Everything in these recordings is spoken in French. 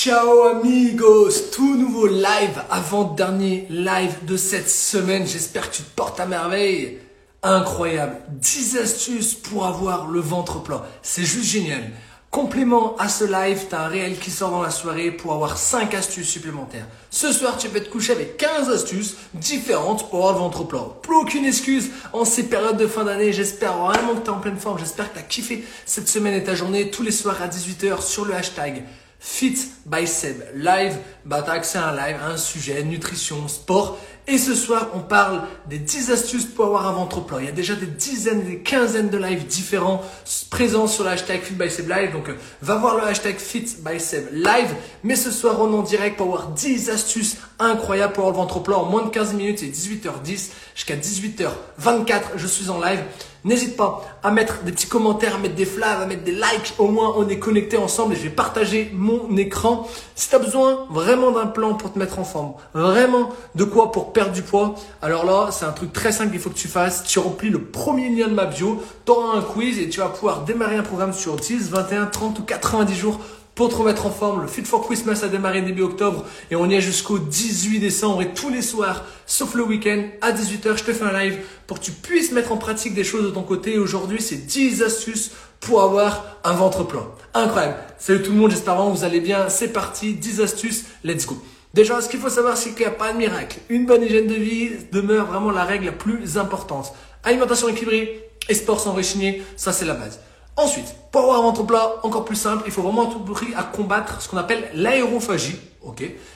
Ciao amigos, tout nouveau live, avant-dernier live de cette semaine. J'espère que tu te portes à merveille. Incroyable, 10 astuces pour avoir le ventre plat. C'est juste génial. Complément à ce live, tu as un réel qui sort dans la soirée pour avoir 5 astuces supplémentaires. Ce soir, tu peux te coucher avec 15 astuces différentes pour avoir le ventre plat. Plus aucune excuse en ces périodes de fin d'année. J'espère vraiment que tu es en pleine forme. J'espère que tu as kiffé cette semaine et ta journée tous les soirs à 18h sur le hashtag Fit by Seb live, bah t'as accès à un live, à un sujet, nutrition, sport. Et ce soir, on parle des 10 astuces pour avoir un ventre plat. Il y a déjà des dizaines, des quinzaines de lives différents présents sur le hashtag Fit by Seb live. Donc, euh, va voir le hashtag Fit by Seb live. Mais ce soir, on est en direct pour avoir 10 astuces incroyables pour avoir le ventre plat en moins de 15 minutes. C'est 18h10 jusqu'à 18h24. Je suis en live. N'hésite pas à mettre des petits commentaires, à mettre des flaves, à mettre des likes. Au moins, on est connectés ensemble et je vais partager mon écran. Si tu as besoin vraiment d'un plan pour te mettre en forme, vraiment de quoi pour perdre du poids, alors là, c'est un truc très simple qu'il faut que tu fasses. Tu remplis le premier lien de ma bio, tu auras un quiz et tu vas pouvoir démarrer un programme sur 10, 21, 30 ou 90 jours pour te remettre en forme. Le Fit for Christmas a démarré début octobre et on y est jusqu'au 18 décembre et tous les soirs, sauf le week-end, à 18h, je te fais un live pour que tu puisses mettre en pratique des choses de ton côté. Aujourd'hui, c'est 10 astuces pour avoir un ventre plein. Incroyable. Salut tout le monde, j'espère que vous allez bien. C'est parti, 10 astuces, let's go. Déjà, ce qu'il faut savoir, c'est qu'il n'y a pas de miracle. Une bonne hygiène de vie demeure vraiment la règle la plus importante. Alimentation équilibrée et sport sans réchigner, ça c'est la base. Ensuite, pour avoir un ventre plat, encore plus simple, il faut vraiment tout prix à combattre ce qu'on appelle l'aérophagie.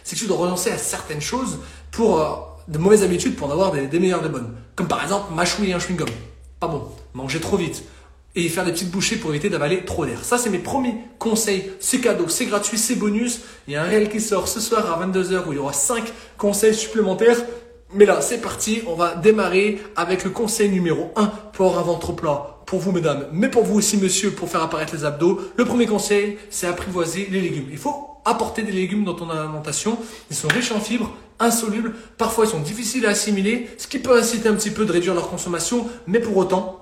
C'est que tu dois renoncer à certaines choses pour euh, de mauvaises habitudes pour en avoir des, meilleures des bonnes. Comme par exemple mâchouiller un chewing-gum. Pas bon. Manger trop vite. Et faire des petites bouchées pour éviter d'avaler trop d'air. Ça, c'est mes premiers conseils. C'est cadeau, c'est gratuit, c'est bonus. Il y a un réel qui sort ce soir à 22h où il y aura 5 conseils supplémentaires. Mais là, c'est parti. On va démarrer avec le conseil numéro 1 pour un ventre plat pour vous, mesdames, mais pour vous aussi, monsieur, pour faire apparaître les abdos. Le premier conseil, c'est apprivoiser les légumes. Il faut apporter des légumes dans ton alimentation. Ils sont riches en fibres, insolubles. Parfois, ils sont difficiles à assimiler, ce qui peut inciter un petit peu de réduire leur consommation, mais pour autant,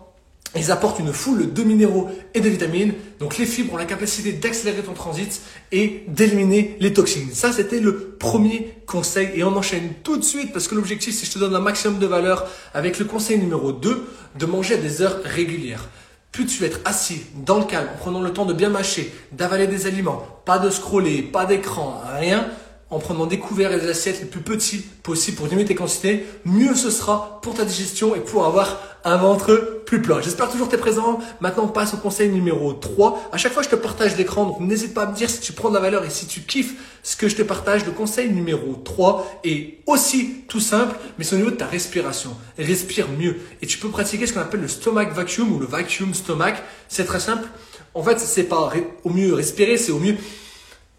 ils apportent une foule de minéraux et de vitamines. Donc les fibres ont la capacité d'accélérer ton transit et d'éliminer les toxines. Ça, c'était le premier conseil. Et on enchaîne tout de suite parce que l'objectif, c'est que je te donne un maximum de valeur avec le conseil numéro 2, de manger à des heures régulières. Plus tu vas être assis, dans le calme, en prenant le temps de bien mâcher, d'avaler des aliments, pas de scroller, pas d'écran, rien, en prenant des couverts et des assiettes les plus petits possibles pour diminuer tes quantités, mieux ce sera pour ta digestion et pour avoir un ventre plus plat. J'espère toujours que présent. Maintenant, on passe au conseil numéro 3. À chaque fois, je te partage l'écran, donc n'hésite pas à me dire si tu prends de la valeur et si tu kiffes ce que je te partage. Le conseil numéro 3 est aussi tout simple, mais c'est au niveau de ta respiration. Respire mieux. Et tu peux pratiquer ce qu'on appelle le stomach vacuum ou le vacuum stomach. C'est très simple. En fait, c'est pas au mieux respirer, c'est au mieux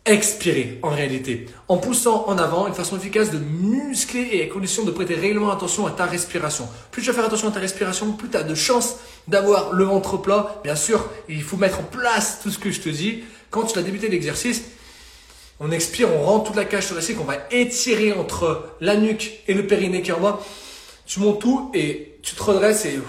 expirer en réalité, en poussant en avant une façon efficace de muscler et à condition de prêter réellement attention à ta respiration. Plus tu vas faire attention à ta respiration, plus tu as de chances d'avoir le ventre plat. Bien sûr, il faut mettre en place tout ce que je te dis. Quand tu as débuté l'exercice, on expire, on rentre toute la cage thoracique, on va étirer entre la nuque et le périnée qui est en bas. Tu montes tout et tu te redresses et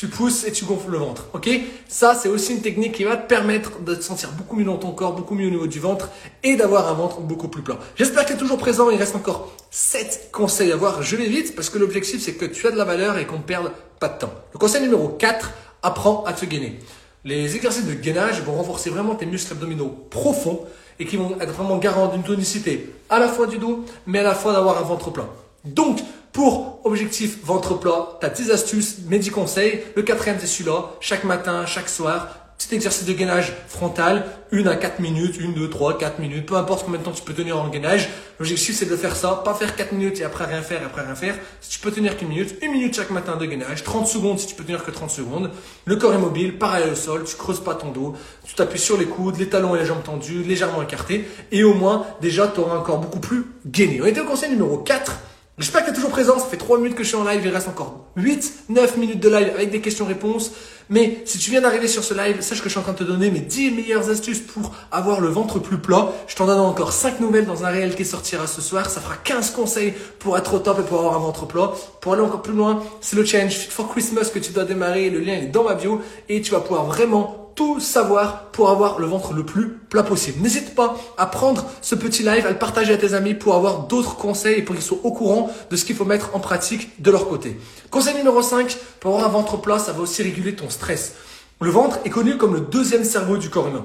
tu pousses et tu gonfles le ventre. Ok? Ça, c'est aussi une technique qui va te permettre de te sentir beaucoup mieux dans ton corps, beaucoup mieux au niveau du ventre et d'avoir un ventre beaucoup plus plat. J'espère que tu es toujours présent. Il reste encore 7 conseils à voir. Je vais vite parce que l'objectif, c'est que tu as de la valeur et qu'on ne perde pas de temps. Le conseil numéro 4, apprends à te gainer. Les exercices de gainage vont renforcer vraiment tes muscles abdominaux profonds et qui vont être vraiment garants d'une tonicité à la fois du dos, mais à la fois d'avoir un ventre plat. Donc, pour objectif ventre plat, tu as 10 astuces, mes 10 conseils. Le quatrième, c'est celui-là. Chaque matin, chaque soir, petit exercice de gainage frontal, une à 4 minutes, une, deux, trois, 4 minutes, peu importe combien de temps tu peux tenir en gainage. L'objectif, c'est de faire ça, pas faire 4 minutes et après rien faire, après rien faire. Si tu peux tenir qu'une minute, une minute chaque matin de gainage, 30 secondes si tu peux tenir que 30 secondes. Le corps est mobile, pareil au sol, tu creuses pas ton dos, tu t'appuies sur les coudes, les talons et les jambes tendues, légèrement écartés, et au moins, déjà, tu auras un corps beaucoup plus gainé. On était au conseil numéro 4 J'espère que tu es toujours présent. Ça fait 3 minutes que je suis en live. Il reste encore 8, 9 minutes de live avec des questions-réponses. Mais si tu viens d'arriver sur ce live, sache que je suis en train de te donner mes 10 meilleures astuces pour avoir le ventre plus plat. Je t'en donne encore 5 nouvelles dans un réel qui sortira ce soir. Ça fera 15 conseils pour être au top et pour avoir un ventre plat. Pour aller encore plus loin, c'est le challenge Fit for Christmas que tu dois démarrer. Le lien est dans ma bio et tu vas pouvoir vraiment tout savoir pour avoir le ventre le plus plat possible. N'hésite pas à prendre ce petit live, à le partager à tes amis pour avoir d'autres conseils et pour qu'ils soient au courant de ce qu'il faut mettre en pratique de leur côté. Conseil numéro 5, pour avoir un ventre plat, ça va aussi réguler ton stress. Le ventre est connu comme le deuxième cerveau du corps humain.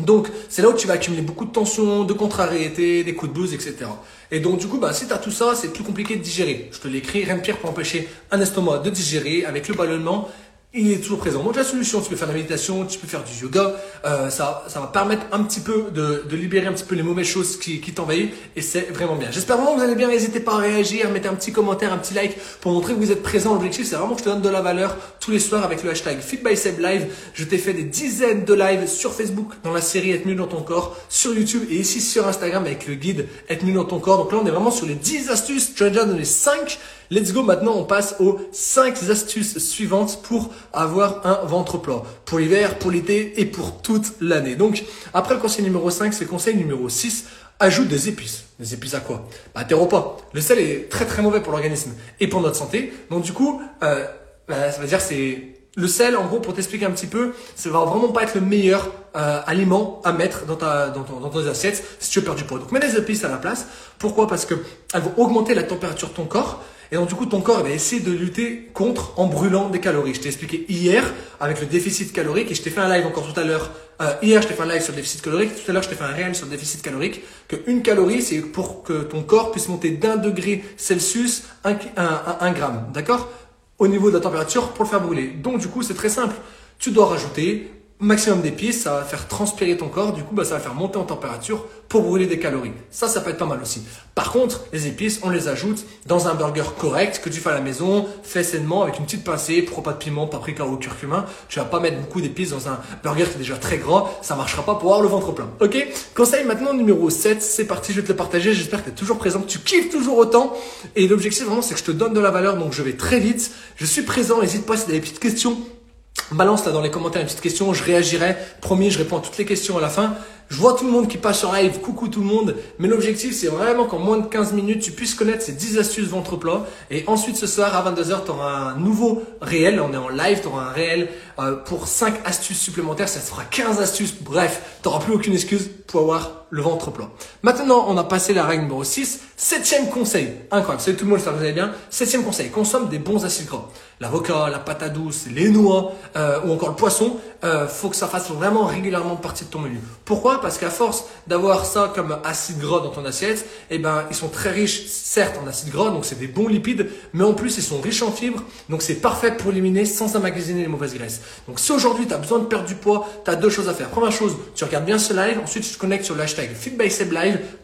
Donc, c'est là où tu vas accumuler beaucoup de tensions, de contrariétés, des coups de blues, etc. Et donc, du coup, bah, si tu as tout ça, c'est plus compliqué de digérer. Je te l'écris, rien de pire pour empêcher un estomac de digérer avec le ballonnement il est toujours présent. Donc la solution, tu peux faire de la méditation, tu peux faire du yoga, euh, ça, ça va permettre un petit peu de, de libérer un petit peu les mauvaises choses qui, qui t'envahissent et c'est vraiment bien. J'espère vraiment que vous allez bien, n'hésitez pas à réagir, mettez un petit commentaire, un petit like pour montrer que vous êtes présent. L'objectif, c'est vraiment que je te donne de la valeur tous les soirs avec le hashtag FitBySebLive. Je t'ai fait des dizaines de lives sur Facebook dans la série Être mieux dans ton corps, sur YouTube et ici sur Instagram avec le guide Être mieux dans ton corps. Donc là, on est vraiment sur les 10 astuces, tu as déjà donné 5 Let's go, maintenant on passe aux 5 astuces suivantes pour avoir un ventre plat. Pour l'hiver, pour l'été et pour toute l'année. Donc, après le conseil numéro 5, c'est le conseil numéro 6. Ajoute des épices. Des épices à quoi? Bah tes repas. Le sel est très très mauvais pour l'organisme et pour notre santé. Donc du coup, euh, bah, ça veut dire c'est le sel, en gros, pour t'expliquer un petit peu, ça va vraiment pas être le meilleur euh, aliment à mettre dans ta dans, ton, dans tes assiettes si tu veux perdre du poids. Donc mets des épices à la place. Pourquoi? Parce que elles vont augmenter la température de ton corps et donc, du coup, ton corps va essayer de lutter contre en brûlant des calories. Je t'ai expliqué hier avec le déficit calorique et je t'ai fait un live encore tout à l'heure. Euh, hier, je t'ai fait un live sur le déficit calorique. Tout à l'heure, je t'ai fait un réel sur le déficit calorique. Que une calorie, c'est pour que ton corps puisse monter d'un degré Celsius un, un, un gramme. D'accord? Au niveau de la température pour le faire brûler. Donc, du coup, c'est très simple. Tu dois rajouter maximum d'épices, ça va faire transpirer ton corps, du coup bah, ça va faire monter en température pour brûler des calories. Ça, ça peut être pas mal aussi. Par contre, les épices, on les ajoute dans un burger correct que tu fais à la maison, fait sainement avec une petite pincée, pour pas de piment, paprika ou curcuma. Tu vas pas mettre beaucoup d'épices dans un burger qui est déjà très gras, ça marchera pas pour avoir le ventre plein. Ok? Conseil maintenant numéro 7, c'est parti, je vais te le partager, j'espère que tu es toujours présent, tu kiffes toujours autant. Et l'objectif vraiment c'est que je te donne de la valeur, donc je vais très vite. Je suis présent, n'hésite pas si tu as des petites questions Balance là dans les commentaires une petite question, je réagirai. Promis, je réponds à toutes les questions à la fin. Je vois tout le monde qui passe sur live, coucou tout le monde. Mais l'objectif, c'est vraiment qu'en moins de 15 minutes, tu puisses connaître ces 10 astuces ventre plat. Et ensuite, ce soir, à 22h, tu auras un nouveau réel. On est en live, tu auras un réel euh, pour 5 astuces supplémentaires. Ça te fera 15 astuces. Bref, tu n'auras plus aucune excuse pour avoir le ventre plat. Maintenant, on a passé la règle numéro 6. Septième conseil. Incroyable. Salut tout le monde, ça vous allez bien. Septième conseil. Consomme des bons acides gras. L'avocat, la patate douce, les noix euh, ou encore le poisson, euh, faut que ça fasse vraiment régulièrement partie de ton menu. Pourquoi? Parce qu'à force d'avoir ça comme acide gras dans ton assiette, eh ben ils sont très riches, certes en acide gras, donc c'est des bons lipides, mais en plus ils sont riches en fibres, donc c'est parfait pour éliminer sans emmagasiner les mauvaises graisses. Donc si aujourd'hui tu as besoin de perdre du poids, tu as deux choses à faire. Première chose, tu regardes bien ce live, ensuite tu te connectes sur le hashtag.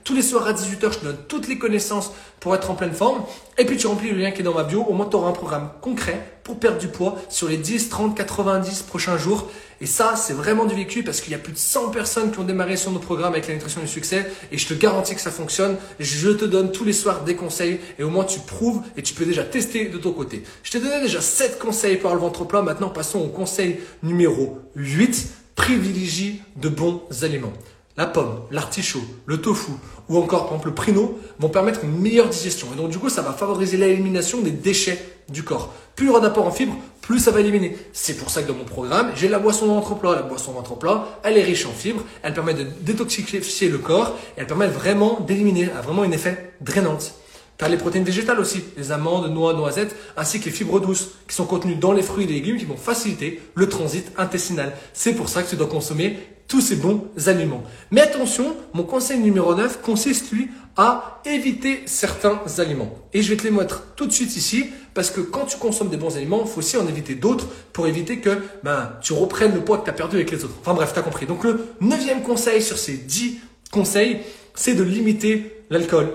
Tous les soirs à 18h, je te donne toutes les connaissances pour être en pleine forme. Et puis tu remplis le lien qui est dans ma bio. Au moins, tu auras un programme concret pour perdre du poids sur les 10, 30, 90 prochains jours. Et ça, c'est vraiment du vécu parce qu'il y a plus de 100 personnes qui ont démarré sur nos programmes avec la nutrition du succès. Et je te garantis que ça fonctionne. Je te donne tous les soirs des conseils et au moins tu prouves et tu peux déjà tester de ton côté. Je t'ai donné déjà 7 conseils pour le ventre plat. Maintenant, passons au conseil numéro 8. Privilégie de bons aliments. La pomme, l'artichaut, le tofu ou encore par exemple le prino vont permettre une meilleure digestion. Et donc du coup, ça va favoriser l'élimination des déchets du corps. Plus il y aura d'apport en fibres, plus ça va éliminer. C'est pour ça que dans mon programme, j'ai la boisson ventre. La boisson ventre elle est riche en fibres, elle permet de détoxifier le corps et elle permet vraiment d'éliminer, a vraiment un effet drainante. Tu as les protéines végétales aussi, les amandes, noix, noisettes, ainsi que les fibres douces qui sont contenues dans les fruits et les légumes qui vont faciliter le transit intestinal. C'est pour ça que tu dois consommer tous ces bons aliments. Mais attention, mon conseil numéro 9 consiste, lui, à éviter certains aliments. Et je vais te les mettre tout de suite ici, parce que quand tu consommes des bons aliments, il faut aussi en éviter d'autres pour éviter que ben, tu reprennes le poids que tu as perdu avec les autres. Enfin bref, tu as compris. Donc le neuvième conseil sur ces 10 conseils, c'est de limiter l'alcool,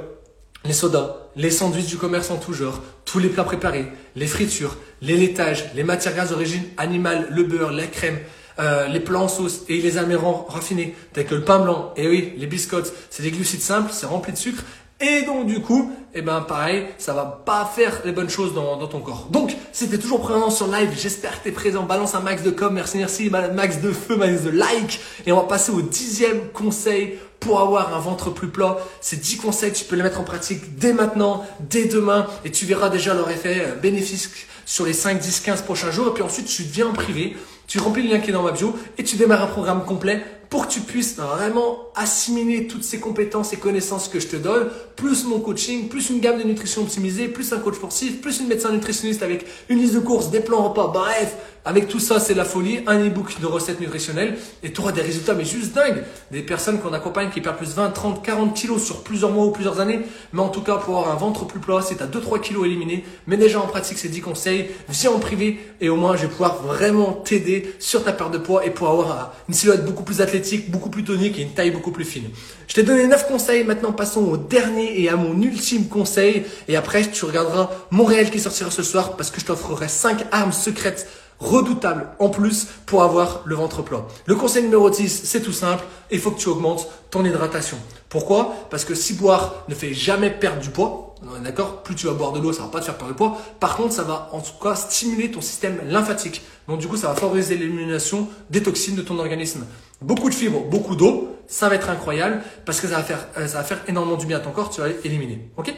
les sodas, les sandwichs du commerce en tout genre, tous les plats préparés, les fritures, les laitages, les matières gazes d'origine animale, le beurre, la crème, euh, les plats en sauce et les amérants raffinés, tels que le pain blanc, et oui, les biscottes, c'est des glucides simples, c'est rempli de sucre, et donc du coup, eh ben pareil, ça va pas faire les bonnes choses dans, dans ton corps. Donc, si t'es toujours présent sur live, j'espère que t'es présent. Balance un max de com, merci, merci, max de feu, max de like. Et on va passer au dixième conseil pour avoir un ventre plus plat. Ces 10 conseils, tu peux les mettre en pratique dès maintenant, dès demain, et tu verras déjà leur effet euh, bénéfique sur les 5, 10, 15 prochains jours. Et puis ensuite, tu viens en privé tu remplis le lien qui est dans ma bio et tu démarres un programme complet pour que tu puisses vraiment assimiler toutes ces compétences et connaissances que je te donne, plus mon coaching, plus une gamme de nutrition optimisée, plus un coach sportif, plus une médecin nutritionniste avec une liste de courses, des plans repas, bref, avec tout ça, c'est la folie, un e-book de recettes nutritionnelles et tu auras des résultats mais juste dingues. Des personnes qu'on accompagne qui perdent plus 20, 30, 40 kilos sur plusieurs mois ou plusieurs années, mais en tout cas pour avoir un ventre plus plat, si tu as 2-3 kilos éliminés, mais déjà en pratique ces 10 conseils, viens en privé et au moins je vais pouvoir vraiment t'aider sur ta perte de poids et pour avoir une silhouette beaucoup plus athlétique, beaucoup plus tonique et une taille beaucoup plus fine. Je t'ai donné 9 conseils, maintenant passons au dernier et à mon ultime conseil et après tu regarderas mon réel qui sortira ce soir parce que je t'offrerai 5 armes secrètes redoutable en plus pour avoir le ventre plat. Le conseil numéro 10, c'est tout simple, il faut que tu augmentes ton hydratation. Pourquoi? Parce que si boire ne fait jamais perdre du poids, d'accord Plus tu vas boire de l'eau, ça va pas te faire perdre du poids. Par contre, ça va en tout cas stimuler ton système lymphatique. Donc du coup, ça va favoriser l'élimination des toxines de ton organisme. Beaucoup de fibres, beaucoup d'eau, ça va être incroyable parce que ça va faire, euh, ça va faire énormément du bien à ton corps, tu vas éliminer. Ok?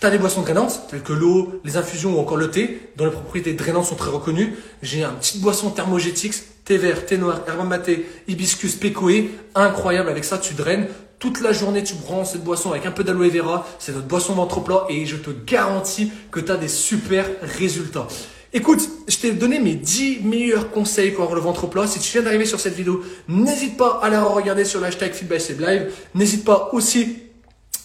Tu as des boissons drainantes, telles que l'eau, les infusions ou encore le thé, dont les propriétés drainantes sont très reconnues. J'ai une petite boisson thermogétix, thé vert, thé noir, herbe hibiscus, pécoé. Incroyable, avec ça tu draines. Toute la journée, tu prends cette boisson avec un peu d'aloe vera. C'est notre boisson ventre plat et je te garantis que tu as des super résultats. Écoute, je t'ai donné mes 10 meilleurs conseils pour avoir le ventre plat. Si tu viens d'arriver sur cette vidéo, n'hésite pas à la regarder sur l'hashtag Live. N'hésite pas aussi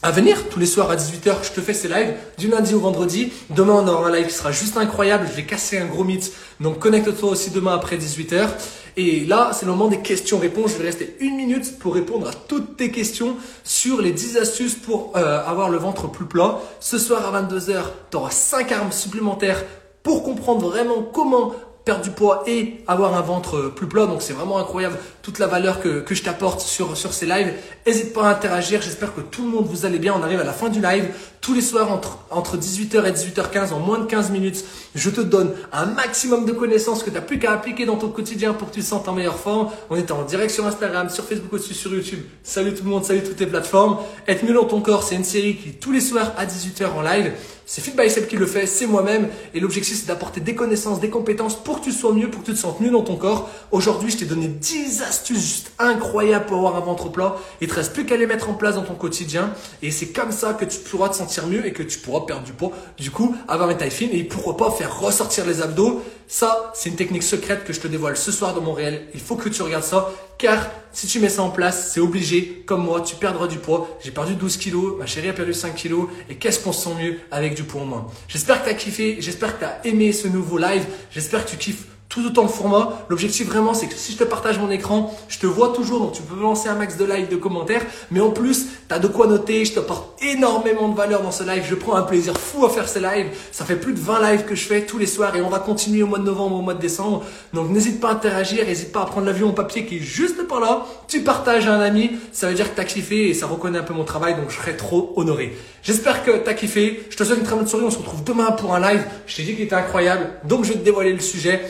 à venir tous les soirs à 18h. Je te fais ces lives du lundi au vendredi. Demain, on aura un live qui sera juste incroyable. Je vais casser un gros mythe. Donc, connecte-toi aussi demain après 18h. Et là, c'est le moment des questions-réponses. Je vais rester une minute pour répondre à toutes tes questions sur les 10 astuces pour euh, avoir le ventre plus plat. Ce soir à 22h, tu auras 5 armes supplémentaires pour comprendre vraiment comment perdre du poids et avoir un ventre plus plat. Donc c'est vraiment incroyable toute la valeur que, que je t'apporte sur, sur ces lives. N'hésite pas à interagir. J'espère que tout le monde vous allez bien. On arrive à la fin du live. Tous les soirs entre, entre 18h et 18h15, en moins de 15 minutes, je te donne un maximum de connaissances que tu n'as plus qu'à appliquer dans ton quotidien pour que tu te sentes en meilleure forme. On est en direct sur Instagram, sur Facebook aussi, sur YouTube. Salut tout le monde, salut toutes les plateformes. Être mieux dans ton corps, c'est une série qui tous les soirs à 18h en live. C'est Fit by qui le fait, c'est moi-même. Et l'objectif, c'est d'apporter des connaissances, des compétences pour que tu sois mieux, pour que tu te sentes mieux dans ton corps. Aujourd'hui, je t'ai donné 10 astuces juste incroyables pour avoir un ventre plat. Il te reste plus qu'à les mettre en place dans ton quotidien. Et c'est comme ça que tu pourras te sentir mieux et que tu pourras perdre du poids. Du coup, avoir une taille fine et pourquoi pas faire ressortir les abdos. Ça, c'est une technique secrète que je te dévoile ce soir dans mon réel. Il faut que tu regardes ça. Car si tu mets ça en place, c'est obligé, comme moi, tu perdras du poids. J'ai perdu 12 kilos, ma chérie a perdu 5 kilos. Et qu'est-ce qu'on se sent mieux avec du poids en moins J'espère que tu as kiffé, j'espère que tu as aimé ce nouveau live, j'espère que tu kiffes tout autant le format. L'objectif vraiment, c'est que si je te partage mon écran, je te vois toujours, donc tu peux lancer un max de likes, de commentaires, mais en plus, tu as de quoi noter, je te t'apporte énormément de valeur dans ce live, je prends un plaisir fou à faire ces lives, ça fait plus de 20 lives que je fais tous les soirs et on va continuer au mois de novembre, au mois de décembre, donc n'hésite pas à interagir, n'hésite pas à prendre l'avion en papier qui est juste par là, tu partages à un ami, ça veut dire que tu as kiffé et ça reconnaît un peu mon travail, donc je serai trop honoré. J'espère que tu as kiffé, je te souhaite une très bonne soirée, on se retrouve demain pour un live, je t'ai dit qu'il était incroyable, donc je vais te dévoiler le sujet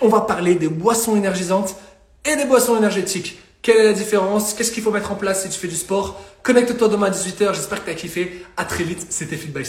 on va parler des boissons énergisantes et des boissons énergétiques. Quelle est la différence? Qu'est-ce qu'il faut mettre en place si tu fais du sport? Connecte-toi demain à 18h. J'espère que tu as kiffé. À très vite. C'était Fit by